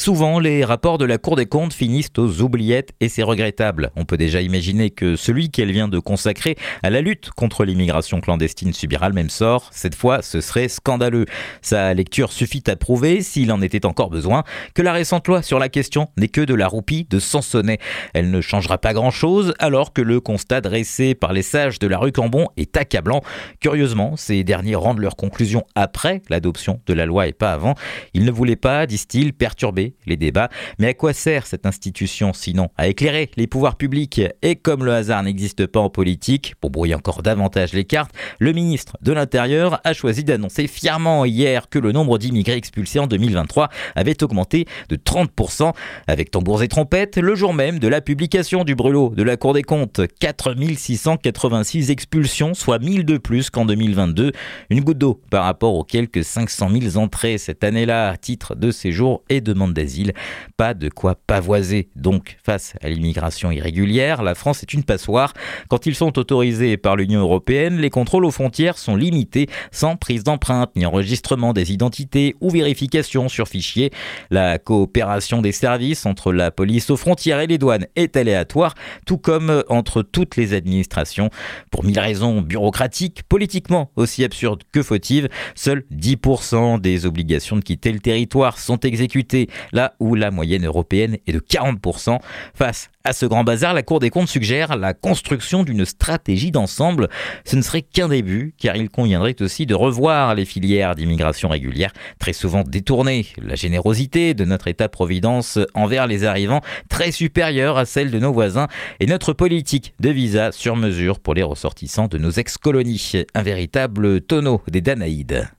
Souvent, les rapports de la Cour des comptes finissent aux oubliettes et c'est regrettable. On peut déjà imaginer que celui qu'elle vient de consacrer à la lutte contre l'immigration clandestine subira le même sort. Cette fois, ce serait scandaleux. Sa lecture suffit à prouver, s'il en était encore besoin, que la récente loi sur la question n'est que de la roupie de Sansonnet. Elle ne changera pas grand-chose alors que le constat dressé par les sages de la rue Cambon est accablant. Curieusement, ces derniers rendent leurs conclusions après l'adoption de la loi et pas avant. Ils ne voulaient pas, disent-ils, perturber les débats. Mais à quoi sert cette institution sinon À éclairer les pouvoirs publics? Et comme le hasard n'existe pas en politique, pour brouiller encore davantage les cartes, le ministre de l'Intérieur a choisi d'annoncer fièrement hier que le nombre d'immigrés expulsés en 2023 avait augmenté de 30%, avec tambours et trompettes, le jour même de la publication du brûlot de la Cour des comptes. 4686 expulsions, soit 1000 de plus qu'en 2022. Une goutte d'eau par rapport aux quelques 500 000 entrées cette année-là à titre de séjour et demande Pas de quoi pavoiser. Donc, face à l'immigration irrégulière, la France est une passoire. Quand ils sont autorisés par l'Union européenne, les contrôles aux frontières sont limités, sans prise d'empreinte, ni enregistrement des identités ou vérification sur fichier. La coopération des services entre la police aux frontières et les douanes est aléatoire, tout comme entre toutes les administrations. Pour mille raisons bureaucratiques, politiquement aussi absurdes que fautives, seuls 10% des obligations de quitter le territoire sont exécutées là où la moyenne européenne est de 40%. Face à ce grand bazar, la Cour des comptes suggère la construction d'une stratégie d'ensemble. Ce ne serait qu'un début, car il conviendrait aussi de revoir les filières d'immigration régulière, très souvent détournées. La générosité de notre État-providence envers les arrivants, très supérieure à celle de nos voisins, et notre politique de visa sur mesure pour les ressortissants de nos ex-colonies. Un véritable tonneau des Danaïdes.